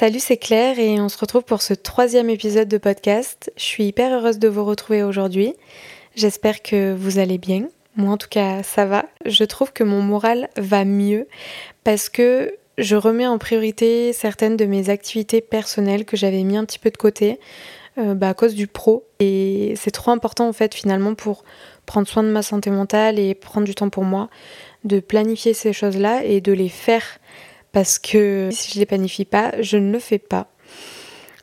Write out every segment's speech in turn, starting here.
Salut, c'est Claire et on se retrouve pour ce troisième épisode de podcast. Je suis hyper heureuse de vous retrouver aujourd'hui. J'espère que vous allez bien. Moi en tout cas ça va. Je trouve que mon moral va mieux parce que je remets en priorité certaines de mes activités personnelles que j'avais mis un petit peu de côté euh, bah, à cause du pro. Et c'est trop important en fait finalement pour prendre soin de ma santé mentale et prendre du temps pour moi, de planifier ces choses-là et de les faire parce que si je les planifie pas, je ne le fais pas.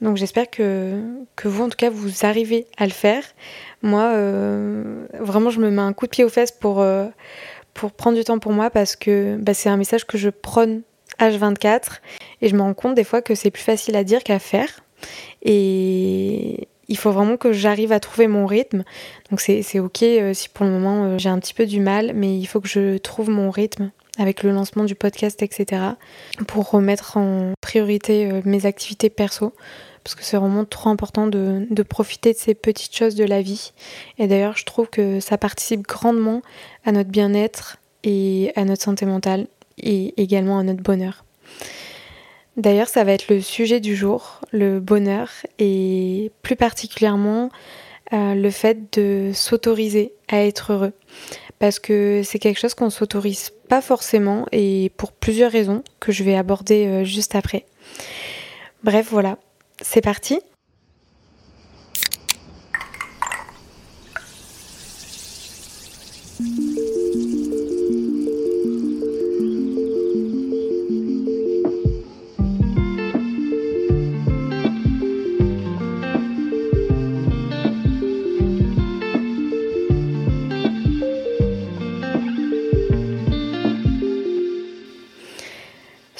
Donc j'espère que, que vous, en tout cas, vous arrivez à le faire. Moi, euh, vraiment, je me mets un coup de pied aux fesses pour, euh, pour prendre du temps pour moi parce que bah, c'est un message que je prône H24 et je me rends compte des fois que c'est plus facile à dire qu'à faire. Et il faut vraiment que j'arrive à trouver mon rythme. Donc c'est ok euh, si pour le moment j'ai un petit peu du mal, mais il faut que je trouve mon rythme avec le lancement du podcast, etc. pour remettre en priorité euh, mes activités perso. Parce que c'est vraiment trop important de, profiter de ces petites choses de la vie. Et d'ailleurs, je trouve que ça participe grandement à notre bien-être et à notre santé mentale et également à notre bonheur. D'ailleurs, ça va être le sujet du jour, le bonheur, et plus particulièrement euh, le fait de s'autoriser à être heureux. Parce que c'est quelque chose qu'on s'autorise pas forcément, et pour plusieurs raisons que je vais aborder euh, juste après. Bref, voilà, c'est parti.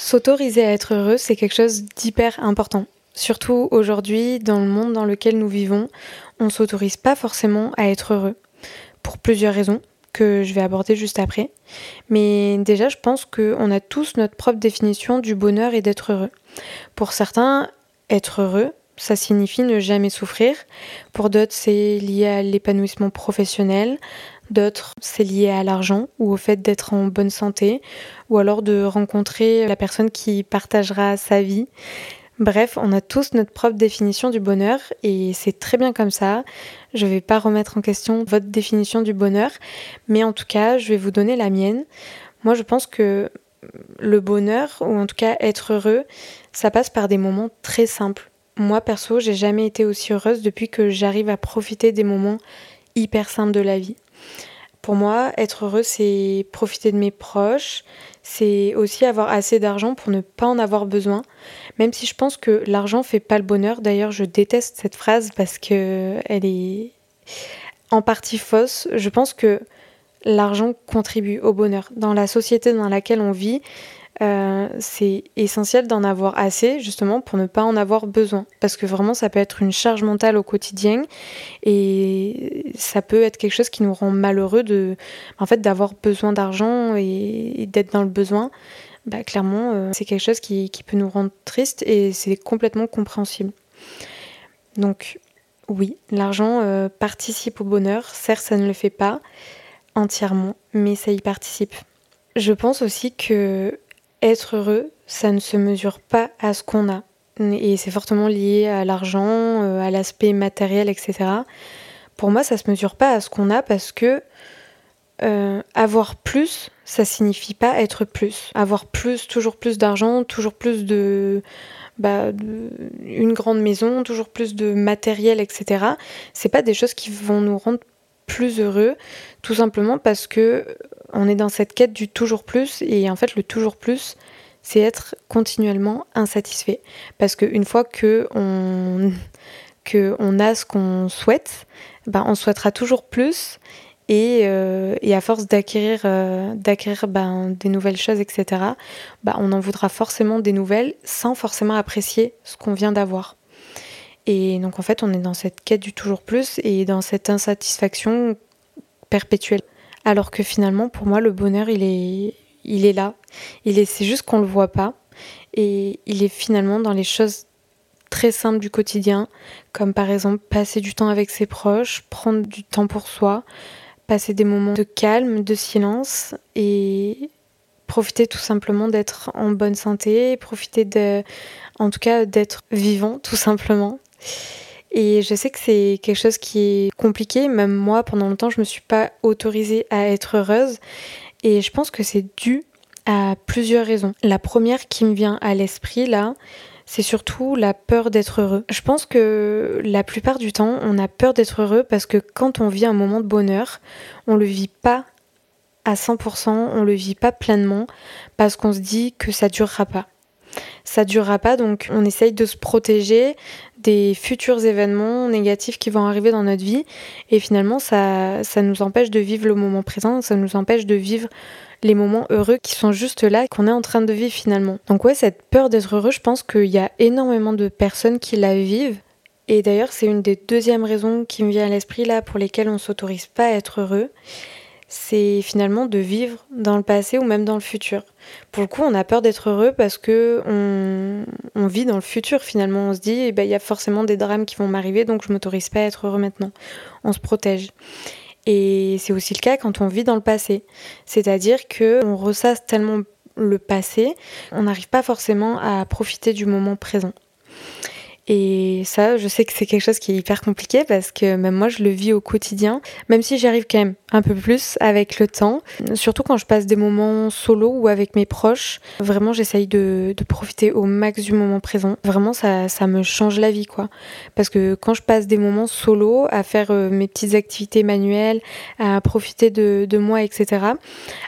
S'autoriser à être heureux, c'est quelque chose d'hyper important. Surtout aujourd'hui, dans le monde dans lequel nous vivons, on ne s'autorise pas forcément à être heureux. Pour plusieurs raisons que je vais aborder juste après. Mais déjà, je pense qu'on a tous notre propre définition du bonheur et d'être heureux. Pour certains, être heureux, ça signifie ne jamais souffrir. Pour d'autres, c'est lié à l'épanouissement professionnel. D'autres, c'est lié à l'argent ou au fait d'être en bonne santé ou alors de rencontrer la personne qui partagera sa vie. Bref, on a tous notre propre définition du bonheur et c'est très bien comme ça. Je ne vais pas remettre en question votre définition du bonheur, mais en tout cas, je vais vous donner la mienne. Moi, je pense que le bonheur, ou en tout cas être heureux, ça passe par des moments très simples. Moi, perso, j'ai jamais été aussi heureuse depuis que j'arrive à profiter des moments hyper simples de la vie. Pour moi, être heureux, c'est profiter de mes proches, c'est aussi avoir assez d'argent pour ne pas en avoir besoin. Même si je pense que l'argent fait pas le bonheur. D'ailleurs, je déteste cette phrase parce que elle est en partie fausse. Je pense que l'argent contribue au bonheur. Dans la société dans laquelle on vit, euh, c'est essentiel d'en avoir assez justement pour ne pas en avoir besoin parce que vraiment ça peut être une charge mentale au quotidien et ça peut être quelque chose qui nous rend malheureux de en fait d'avoir besoin d'argent et, d'être dans le besoin bah, clairement, euh, c'est quelque chose qui, qui, peut nous rendre triste et c'est complètement compréhensible. Donc, oui, l'argent euh, participe au bonheur. Certes, ça ne le fait pas entièrement, mais ça y participe. Je pense aussi que être heureux, ça ne se mesure pas à ce qu'on a. Et c'est fortement lié à l'argent, euh, à l'aspect matériel, etc. Pour moi, ça se mesure pas à ce qu'on a parce que euh, avoir plus, ça signifie pas être plus. Avoir plus, toujours plus d'argent, toujours plus de, bah, une grande maison, toujours plus de matériel, etc. C'est pas des choses qui vont nous rendre plus heureux, tout simplement parce que on est dans cette quête du toujours plus et en fait le toujours plus, c'est être continuellement insatisfait. Parce qu'une fois que on, que on a ce qu'on souhaite, ben on souhaitera toujours plus. Et, euh, et à force d'acquérir euh, d'acquérir ben, des nouvelles choses, etc., ben, on en voudra forcément des nouvelles sans forcément apprécier ce qu'on vient d'avoir. Et donc en fait, on est dans cette quête du toujours plus et dans cette insatisfaction perpétuelle. Alors que finalement, pour moi, le bonheur, il est, il est là. Il est, c'est juste qu'on le voit pas. Et il est finalement dans les choses très simples du quotidien, comme par exemple passer du temps avec ses proches, prendre du temps pour soi, passer des moments de calme, de silence et profiter tout simplement d'être en bonne santé, profiter de, en tout cas d'être vivant tout simplement. Et je sais que c'est quelque chose qui est compliqué. Même moi, pendant longtemps, je me suis pas autorisée à être heureuse. Et je pense que c'est dû à plusieurs raisons. La première qui me vient à l'esprit là, c'est surtout la peur d'être heureux. Je pense que la plupart du temps, on a peur d'être heureux parce que quand on vit un moment de bonheur, on le vit pas à 100%, on le vit pas pleinement parce qu'on se dit que ça durera pas. Ça durera pas, donc on essaye de se protéger des futurs événements négatifs qui vont arriver dans notre vie. Et finalement, ça, ça nous empêche de vivre le moment présent, ça nous empêche de vivre les moments heureux qui sont juste là, qu'on est en train de vivre finalement. Donc ouais, cette peur d'être heureux, je pense qu'il y a énormément de personnes qui la vivent. Et d'ailleurs, c'est une des deuxièmes raisons qui me vient à l'esprit là pour lesquelles on s'autorise pas à être heureux c'est finalement de vivre dans le passé ou même dans le futur. Pour le coup, on a peur d'être heureux parce que on, vit dans le futur finalement. On se dit, eh ben, il y a forcément des drames qui vont m'arriver, donc je m'autorise pas à être heureux maintenant. On se protège. Et c'est aussi le cas quand on vit dans le passé. C'est-à-dire que on ressasse tellement le passé, on n'arrive pas forcément à profiter du moment présent. Et ça, je sais que c'est quelque chose qui est hyper compliqué parce que même moi, je le vis au quotidien, même si j'arrive quand même un peu plus avec le temps. Surtout quand je passe des moments solo ou avec mes proches. Vraiment, j'essaye de, de, profiter au max du moment présent. Vraiment, ça, ça me change la vie, quoi. Parce que quand je passe des moments solo à faire euh, mes petites activités manuelles, à profiter de, de moi, etc.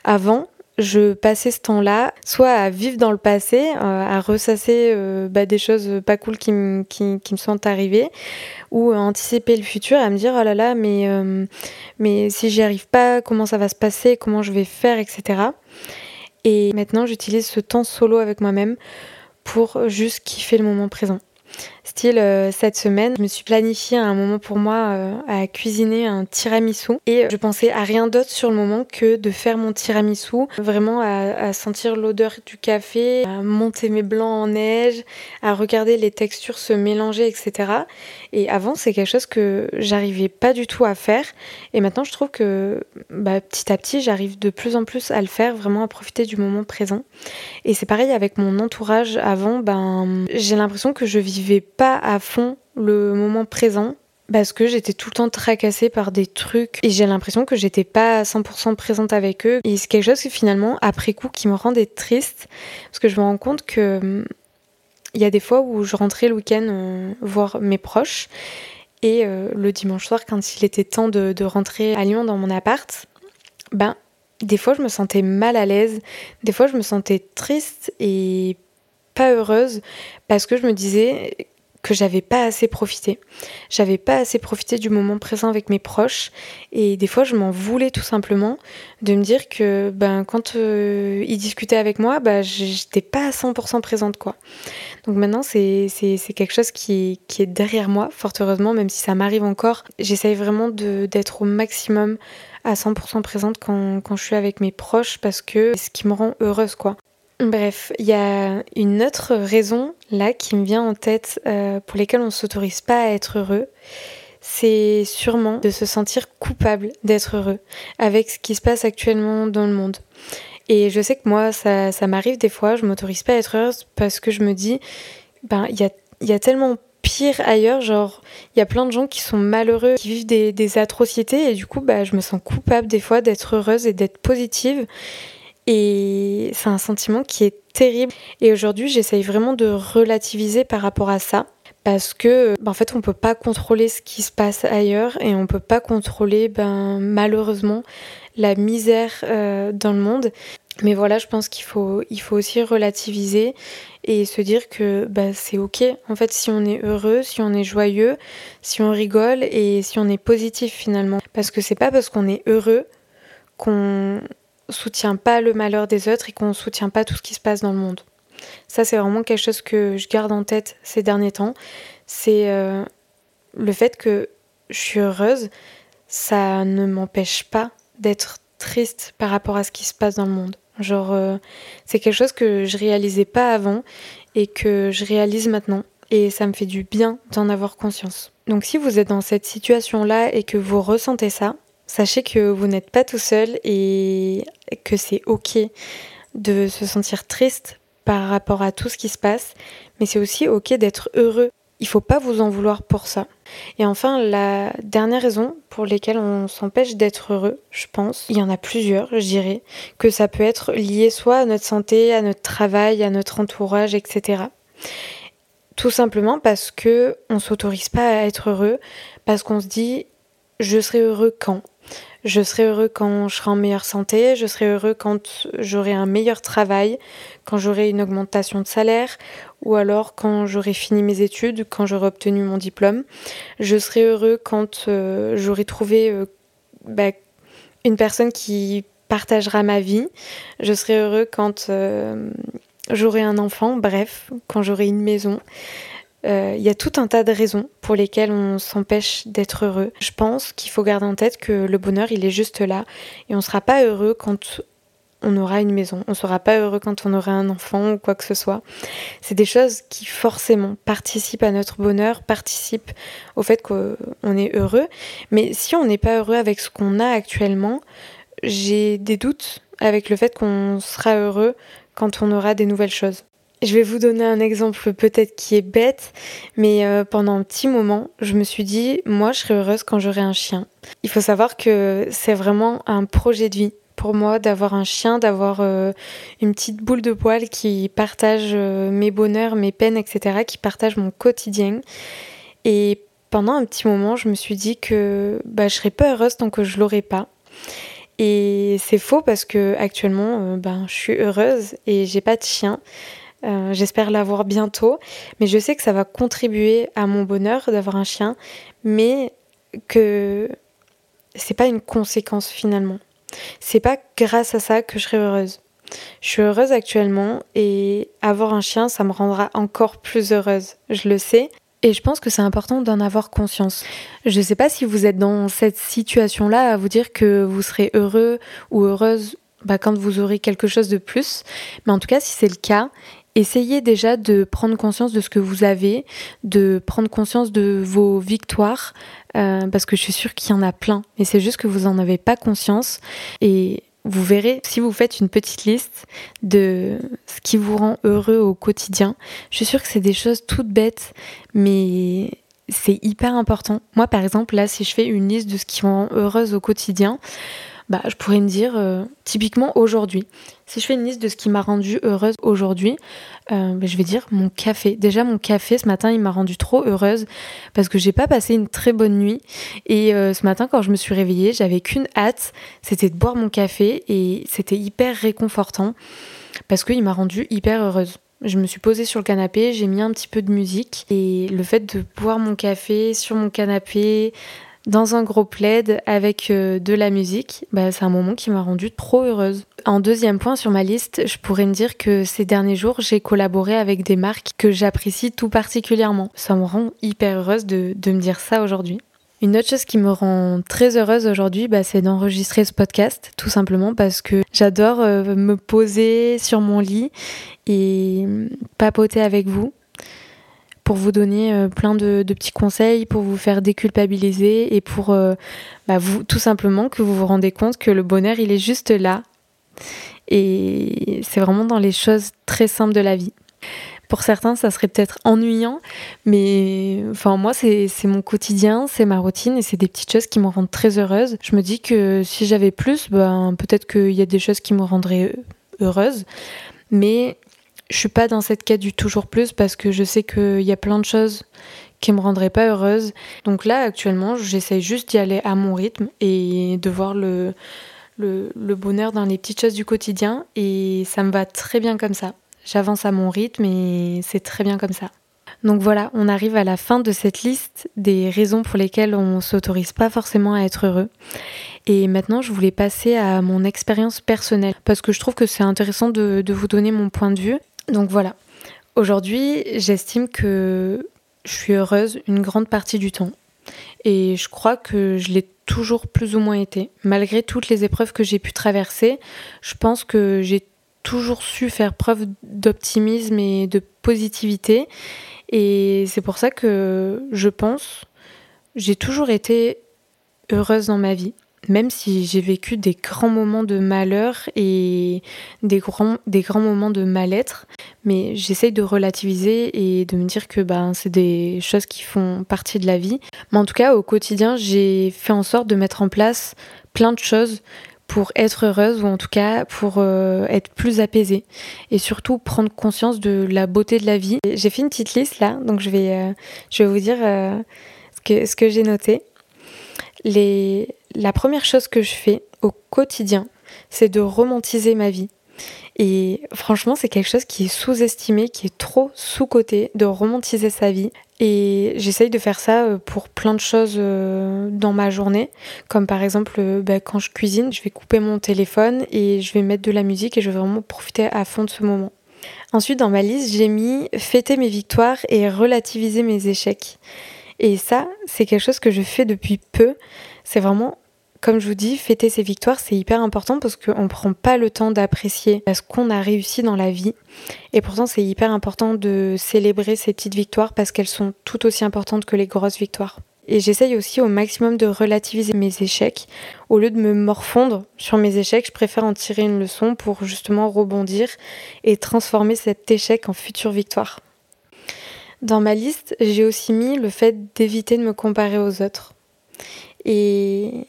Avant, je passais ce temps-là soit à vivre dans le passé, euh, à ressasser euh, bah, des choses pas cool qui, qui, me sont arrivées, ou à anticiper le futur, à me dire oh là là, mais, euh, mais si j'y arrive pas, comment ça va se passer, comment je vais faire, etc. Et maintenant, j'utilise ce temps solo avec moi-même pour juste kiffer le moment présent. Style, euh, cette semaine, je me suis planifié un moment pour moi euh, à cuisiner un tiramisu et je pensais à rien d'autre sur le moment que de faire mon tiramisu, vraiment à, sentir l'odeur du café, à monter mes blancs en neige, à regarder les textures se mélanger, etc. Et avant, c'est quelque chose que j'arrivais pas du tout à faire et maintenant, je trouve que bah, petit à petit, j'arrive de plus en plus à le faire, vraiment à profiter du moment présent. Et c'est pareil avec mon entourage. Avant, ben, j'ai l'impression que je vivais pas à fond le moment présent parce que j'étais tout le temps tracassée par des trucs et j'ai l'impression que j'étais pas 100% présente avec eux. Et c'est quelque chose qui finalement après coup qui me rendait triste parce que je me rends compte que hum, il y a des fois où je rentrais le week-end euh, voir mes proches et euh, le dimanche soir quand il était temps de, de rentrer à Lyon dans mon appart ben des fois je me sentais mal à l'aise des fois je me sentais triste et pas heureuse parce que je me disais que j'avais pas assez profité. J'avais pas assez profité du moment présent avec mes proches et des fois je m'en voulais tout simplement de me dire que ben quand euh, ils discutaient avec moi, ben j'étais pas à 100% présente quoi. Donc maintenant c'est quelque chose qui, qui est derrière moi fort heureusement même si ça m'arrive encore, j'essaye vraiment d'être au maximum à 100% présente quand, quand je suis avec mes proches parce que c'est ce qui me rend heureuse quoi. Bref, il y a une autre raison là qui me vient en tête euh, pour lesquelles on ne s'autorise pas à être heureux. C'est sûrement de se sentir coupable d'être heureux avec ce qui se passe actuellement dans le monde. Et je sais que moi, ça, ça m'arrive des fois, je m'autorise pas à être heureuse parce que je me dis, ben, il y a, y a tellement pire ailleurs, genre, il y a plein de gens qui sont malheureux, qui vivent des, atrocités, et du coup, bah, je me sens coupable des fois d'être heureuse et d'être positive. Et c'est un sentiment qui est terrible. Et aujourd'hui, j'essaye vraiment de relativiser par rapport à ça. Parce que, ben, en fait, on peut pas contrôler ce qui se passe ailleurs et on peut pas contrôler, ben, malheureusement, la misère euh, dans le monde. Mais voilà, je pense qu'il faut, il faut aussi relativiser et se dire que bah, c'est ok. En fait, si on est heureux, si on est joyeux, si on rigole et si on est positif finalement. Parce que c'est pas parce qu'on est heureux qu'on soutient pas le malheur des autres et qu'on soutient pas tout ce qui se passe dans le monde. Ça, c'est vraiment quelque chose que je garde en tête ces derniers temps. C'est euh, le fait que je suis heureuse, ça ne m'empêche pas d'être triste par rapport à ce qui se passe dans le monde. Genre, euh, c'est quelque chose que je réalisais pas avant et que je réalise maintenant. Et ça me fait du bien d'en avoir conscience. Donc si vous êtes dans cette situation-là et que vous ressentez ça, Sachez que vous n'êtes pas tout seul et que c'est ok de se sentir triste par rapport à tout ce qui se passe, mais c'est aussi ok d'être heureux. Il faut pas vous en vouloir pour ça. Et enfin, la dernière raison pour laquelle on s'empêche d'être heureux, je pense, il y en a plusieurs, je dirais, que ça peut être lié soit à notre santé, à notre travail, à notre entourage, etc. Tout simplement parce que on s'autorise pas à être heureux, parce qu'on se dit je serai heureux quand? Je serai heureux quand je serai en meilleure santé, je serai heureux quand j'aurai un meilleur travail, quand j'aurai une augmentation de salaire, ou alors quand j'aurai fini mes études, quand j'aurai obtenu mon diplôme. Je serai heureux quand euh, j'aurai trouvé euh, bah, une personne qui partagera ma vie. Je serai heureux quand euh, j'aurai un enfant, bref, quand j'aurai une maison. Il euh, y a tout un tas de raisons pour lesquelles on s'empêche d'être heureux. Je pense qu'il faut garder en tête que le bonheur, il est juste là. Et on ne sera pas heureux quand on aura une maison. On ne sera pas heureux quand on aura un enfant ou quoi que ce soit. C'est des choses qui forcément participent à notre bonheur, participent au fait qu'on est heureux. Mais si on n'est pas heureux avec ce qu'on a actuellement, j'ai des doutes avec le fait qu'on sera heureux quand on aura des nouvelles choses. Je vais vous donner un exemple peut-être qui est bête, mais euh, pendant un petit moment, je me suis dit, moi, je serais heureuse quand j'aurai un chien. Il faut savoir que c'est vraiment un projet de vie pour moi d'avoir un chien, d'avoir euh, une petite boule de poil qui partage euh, mes bonheurs, mes peines, etc., qui partage mon quotidien. Et pendant un petit moment, je me suis dit que bah, je serais pas heureuse tant que je l'aurais pas. Et c'est faux parce que actuellement, ben, je suis heureuse et j'ai pas de chien. Euh, j'espère l'avoir bientôt. Mais je sais que ça va contribuer à mon bonheur d'avoir un chien, mais que c'est pas une conséquence finalement. C'est pas grâce à ça que je serai heureuse. Je suis heureuse actuellement et avoir un chien, ça me rendra encore plus heureuse. Je le sais. Et je pense que c'est important d'en avoir conscience. Je ne sais pas si vous êtes dans cette situation-là à vous dire que vous serez heureux ou heureuse bah, quand vous aurez quelque chose de plus. Mais en tout cas, si c'est le cas, essayez déjà de prendre conscience de ce que vous avez, de prendre conscience de vos victoires, euh, parce que je suis sûre qu'il y en a plein, mais c'est juste que vous n'en avez pas conscience. Et vous verrez, si vous faites une petite liste de ce qui vous rend heureux au quotidien, je suis sûre que c'est des choses toutes bêtes, mais c'est hyper important. Moi, par exemple, là, si je fais une liste de ce qui me rend heureuse au quotidien, bah, je pourrais me dire, euh, typiquement aujourd'hui, si je fais une liste de ce qui m'a rendue heureuse aujourd'hui, euh, bah, je vais dire mon café. Déjà, mon café, ce matin, il m'a rendue trop heureuse parce que j'ai pas passé une très bonne nuit. Et euh, ce matin, quand je me suis réveillée, j'avais qu'une hâte, c'était de boire mon café et c'était hyper réconfortant parce qu'il m'a rendue hyper heureuse. Je me suis posée sur le canapé, j'ai mis un petit peu de musique et le fait de boire mon café sur mon canapé dans un gros plaid avec euh, de la musique, bah, c'est un moment qui m'a rendue trop heureuse. En deuxième point sur ma liste, je pourrais me dire que ces derniers jours, j'ai collaboré avec des marques que j'apprécie tout particulièrement. Ça me rend hyper heureuse de, de me dire ça aujourd'hui. Une autre chose qui me rend très heureuse aujourd'hui, bah, c'est d'enregistrer ce podcast, tout simplement parce que j'adore euh, me poser sur mon lit et papoter avec vous pour vous donner euh, plein de, petits conseils, pour vous faire déculpabiliser et pour euh, bah, vous, tout simplement que vous vous rendez compte que le bonheur, il est juste là. Et c'est vraiment dans les choses très simples de la vie. Pour certains, ça serait peut-être ennuyant, mais enfin moi, c'est mon quotidien, c'est ma routine et c'est des petites choses qui me rendent très heureuse. Je me dis que si j'avais plus, ben, peut-être qu'il y a des choses qui me rendraient heureuse, mais je suis pas dans cette quête du toujours plus parce que je sais qu'il y a plein de choses qui me rendraient pas heureuse. Donc là, actuellement, j'essaye juste d'y aller à mon rythme et de voir le, bonheur dans les petites choses du quotidien et ça me va très bien comme ça. J'avance à mon rythme et c'est très bien comme ça. Donc voilà, on arrive à la fin de cette liste des raisons pour lesquelles on s'autorise pas forcément à être heureux. Et maintenant, je voulais passer à mon expérience personnelle parce que je trouve que c'est intéressant de, vous donner mon point de vue. Donc voilà, aujourd'hui, j'estime que je suis heureuse une grande partie du temps. Et je crois que je l'ai toujours plus ou moins été. Malgré toutes les épreuves que j'ai pu traverser, je pense que j'ai toujours su faire preuve d'optimisme et de positivité. Et c'est pour ça que je pense, j'ai toujours été heureuse dans ma vie. Même si j'ai vécu des grands moments de malheur et des grands, des grands moments de mal-être, mais j'essaye de relativiser et de me dire que ben, c'est des choses qui font partie de la vie. Mais en tout cas, au quotidien, j'ai fait en sorte de mettre en place plein de choses pour être heureuse ou en tout cas pour euh, être plus apaisée et surtout prendre conscience de la beauté de la vie. J'ai fait une petite liste là, donc je vais, euh, je vais vous dire euh, ce que, ce que j'ai noté. Les... La première chose que je fais au quotidien, c'est de romantiser ma vie. Et franchement, c'est quelque chose qui est sous-estimé, qui est trop sous-coté, de romantiser sa vie. Et j'essaye de faire ça euh, pour plein de choses euh, dans ma journée. Comme par exemple, euh, bah, quand je cuisine, je vais couper mon téléphone et je vais mettre de la musique et je vais vraiment profiter à fond de ce moment. Ensuite, dans ma liste, j'ai mis fêter mes victoires et relativiser mes échecs. Et ça, c'est quelque chose que je fais depuis peu. C'est vraiment comme je vous dis, fêter ses victoires, c'est hyper important parce qu'on ne prend pas le temps d'apprécier ce qu'on a réussi dans la vie. Et pourtant, c'est hyper important de célébrer ces petites victoires parce qu'elles sont tout aussi importantes que les grosses victoires. Et j'essaye aussi au maximum de relativiser mes échecs. Au lieu de me morfondre sur mes échecs, je préfère en tirer une leçon pour justement rebondir et transformer cet échec en future victoire. Dans ma liste, j'ai aussi mis le fait d'éviter de me comparer aux autres. Et,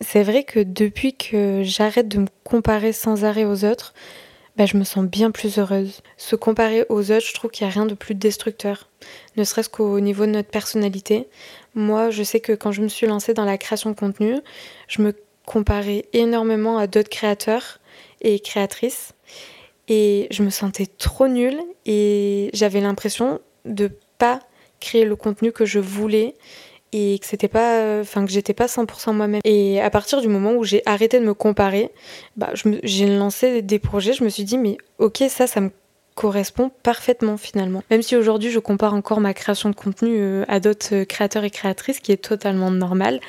c'est vrai que depuis que j'arrête de me comparer sans arrêt aux autres, bah, je me sens bien plus heureuse. Se comparer aux autres, je trouve qu'il n'y a rien de plus destructeur, ne serait-ce qu'au niveau de notre personnalité. Moi, je sais que quand je me suis lancée dans la création de contenu, je me comparais énormément à d'autres créateurs et créatrices. Et je me sentais trop nulle et j'avais l'impression de pas créer le contenu que je voulais et que c'était pas enfin que j'étais pas 100% moi-même. Et à partir du moment où j'ai arrêté de me comparer bah j'ai lancé des projets je me suis dit mais ok ça ça me correspond parfaitement finalement. Même si aujourd'hui je compare encore ma création de contenu euh, à d'autres créateurs et créatrices qui est totalement normal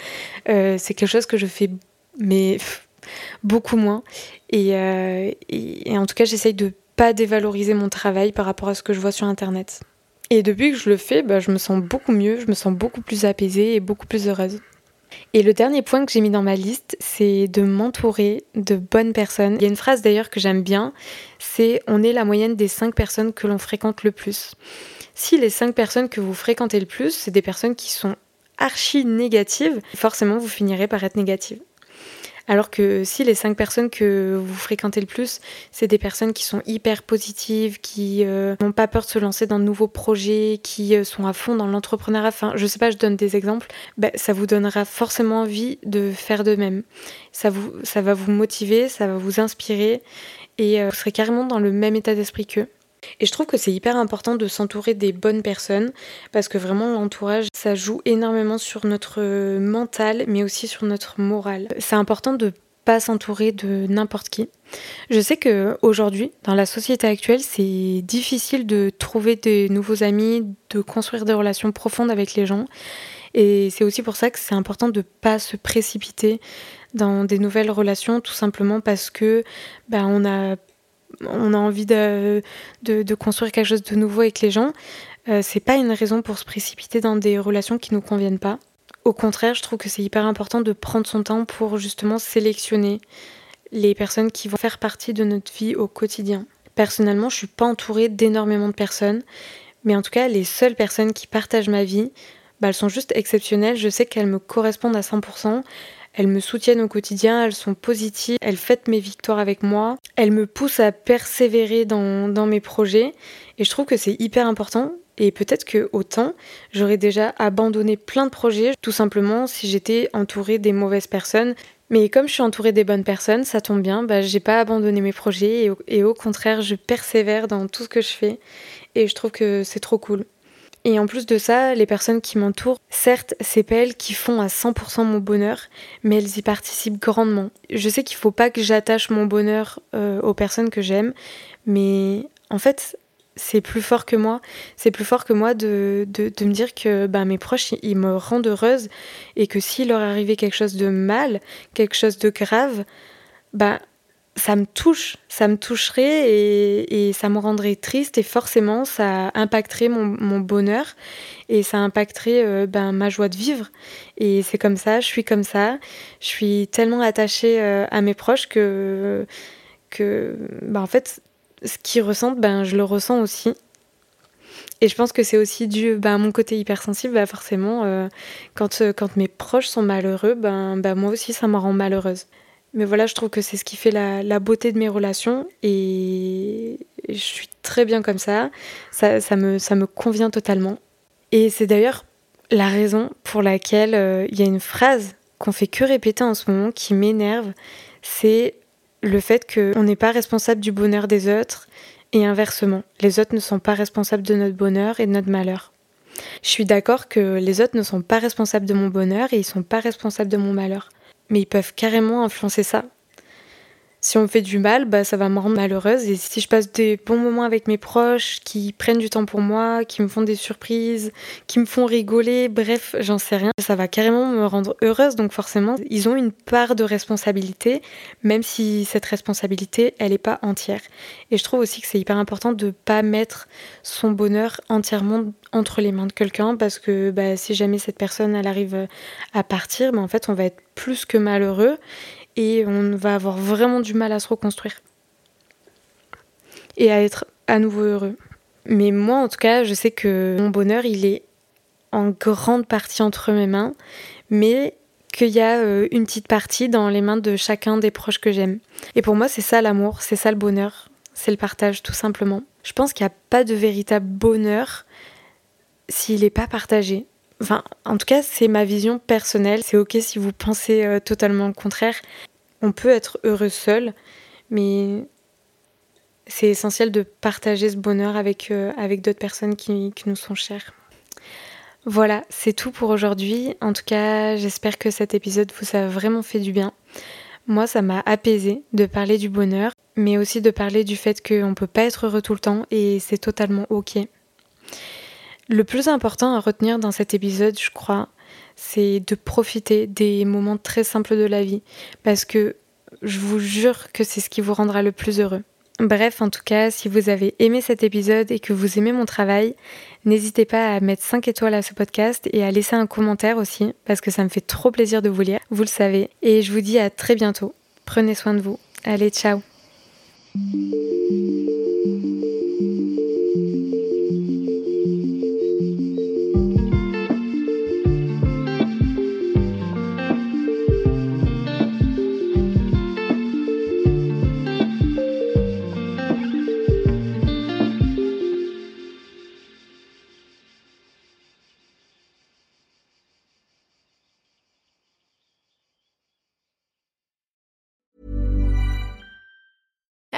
euh, c'est quelque chose que je fais mais beaucoup moins. Et, euh, et, et en tout cas j'essaye de pas dévaloriser mon travail par rapport à ce que je vois sur internet et depuis que je le fais, bah, je me sens beaucoup mieux, je me sens beaucoup plus apaisée et beaucoup plus heureuse. Et le dernier point que j'ai mis dans ma liste, c'est de m'entourer de bonnes personnes. Il y a une phrase d'ailleurs que j'aime bien, c'est on est la moyenne des 5 personnes que l'on fréquente le plus. Si les 5 personnes que vous fréquentez le plus, c'est des personnes qui sont archi négatives, forcément vous finirez par être négative. Alors que si les cinq personnes que vous fréquentez le plus, c'est des personnes qui sont hyper positives, qui euh, n'ont pas peur de se lancer dans de nouveaux projets, qui euh, sont à fond dans l'entrepreneuriat, enfin je sais pas, je donne des exemples, bah, ça vous donnera forcément envie de faire de même. Ça, vous, ça va vous motiver, ça va vous inspirer et euh, vous serez carrément dans le même état d'esprit qu'eux. Et je trouve que c'est hyper important de s'entourer des bonnes personnes parce que vraiment l'entourage, ça joue énormément sur notre mental mais aussi sur notre morale. C'est important de pas s'entourer de n'importe qui. Je sais que aujourd'hui, dans la société actuelle, c'est difficile de trouver des nouveaux amis, de construire des relations profondes avec les gens. Et c'est aussi pour ça que c'est important de pas se précipiter dans des nouvelles relations, tout simplement parce que bah, on, a, on a envie de, de, construire quelque chose de nouveau avec les gens. Euh, c'est pas une raison pour se précipiter dans des relations qui nous conviennent pas. Au contraire, je trouve que c'est hyper important de prendre son temps pour justement sélectionner les personnes qui vont faire partie de notre vie au quotidien. Personnellement, je suis pas entourée d'énormément de personnes, mais en tout cas, les seules personnes qui partagent ma vie, bah, elles sont juste exceptionnelles. Je sais qu'elles me correspondent à 100%. Elles me soutiennent au quotidien, elles sont positives, elles fêtent mes victoires avec moi, elles me poussent à persévérer dans, mes projets. Et je trouve que c'est hyper important. Et peut-être que autant j'aurais déjà abandonné plein de projets, tout simplement si j'étais entourée des mauvaises personnes. Mais comme je suis entourée des bonnes personnes, ça tombe bien, bah, j'ai pas abandonné mes projets et au, contraire, je persévère dans tout ce que je fais et je trouve que c'est trop cool. Et en plus de ça, les personnes qui m'entourent, certes, c'est pas elles qui font à 100% mon bonheur, mais elles y participent grandement. Je sais qu'il faut pas que j'attache mon bonheur euh, aux personnes que j'aime, mais en fait, c'est plus fort que moi. C'est plus fort que moi de, de, me dire que bah, mes proches, ils me rendent heureuse et que s'il leur arrivait quelque chose de mal, quelque chose de grave, bah, ça me touche, ça me toucherait et, ça me rendrait triste et forcément ça impacterait mon, bonheur et ça impacterait euh, ben, ma joie de vivre. Et c'est comme ça, je suis comme ça, je suis tellement attachée euh, à mes proches que, ben, en fait ce qu'ils ressentent, ben, je le ressens aussi. Et je pense que c'est aussi dû ben, à mon côté hypersensible, ben, forcément, quand, euh, quand mes proches sont malheureux, ben, ben, moi aussi ça me rend malheureuse. Mais voilà, je trouve que c'est ce qui fait la, beauté de mes relations et je suis très bien comme ça. Ça, me, ça me convient totalement. Et c'est d'ailleurs la raison pour laquelle euh, il y a une phrase qu'on fait que répéter en ce moment qui m'énerve. C'est le fait qu'on n'est pas responsable du bonheur des autres et inversement, les autres ne sont pas responsables de notre bonheur et de notre malheur. Je suis d'accord que les autres ne sont pas responsables de mon bonheur et ils sont pas responsables de mon malheur. Mais ils peuvent carrément influencer ça si on me fait du mal, bah, ça va me rendre malheureuse. Et si je passe des bons moments avec mes proches, qui prennent du temps pour moi, qui me font des surprises, qui me font rigoler, bref, j'en sais rien, ça va carrément me rendre heureuse. Donc forcément, ils ont une part de responsabilité, même si cette responsabilité, elle n'est pas entière. Et je trouve aussi que c'est hyper important de pas mettre son bonheur entièrement entre les mains de quelqu'un, parce que bah, si jamais cette personne, elle arrive à partir, bah, en fait, on va être plus que malheureux et on va avoir vraiment du mal à se reconstruire et à être à nouveau heureux. Mais moi, en tout cas, je sais que mon bonheur, il est en grande partie entre mes mains, mais qu'il y a euh, une petite partie dans les mains de chacun des proches que j'aime. Et pour moi, c'est ça l'amour, c'est ça le bonheur, c'est le partage tout simplement. Je pense qu'il n'y a pas de véritable bonheur s'il n'est pas partagé. Enfin, en tout cas, c'est ma vision personnelle. C'est ok si vous pensez euh, totalement le contraire. On peut être heureux seul, mais c'est essentiel de partager ce bonheur avec, euh, avec d'autres personnes qui, qui nous sont chères. Voilà, c'est tout pour aujourd'hui. En tout cas, j'espère que cet épisode vous a vraiment fait du bien. Moi, ça m'a apaisé de parler du bonheur, mais aussi de parler du fait qu'on ne peut pas être heureux tout le temps et c'est totalement ok. Le plus important à retenir dans cet épisode, je crois, c'est de profiter des moments très simples de la vie. Parce que je vous jure que c'est ce qui vous rendra le plus heureux. Bref, en tout cas, si vous avez aimé cet épisode et que vous aimez mon travail, n'hésitez pas à mettre 5 étoiles à ce podcast et à laisser un commentaire aussi, parce que ça me fait trop plaisir de vous lire, vous le savez. Et je vous dis à très bientôt. Prenez soin de vous. Allez, ciao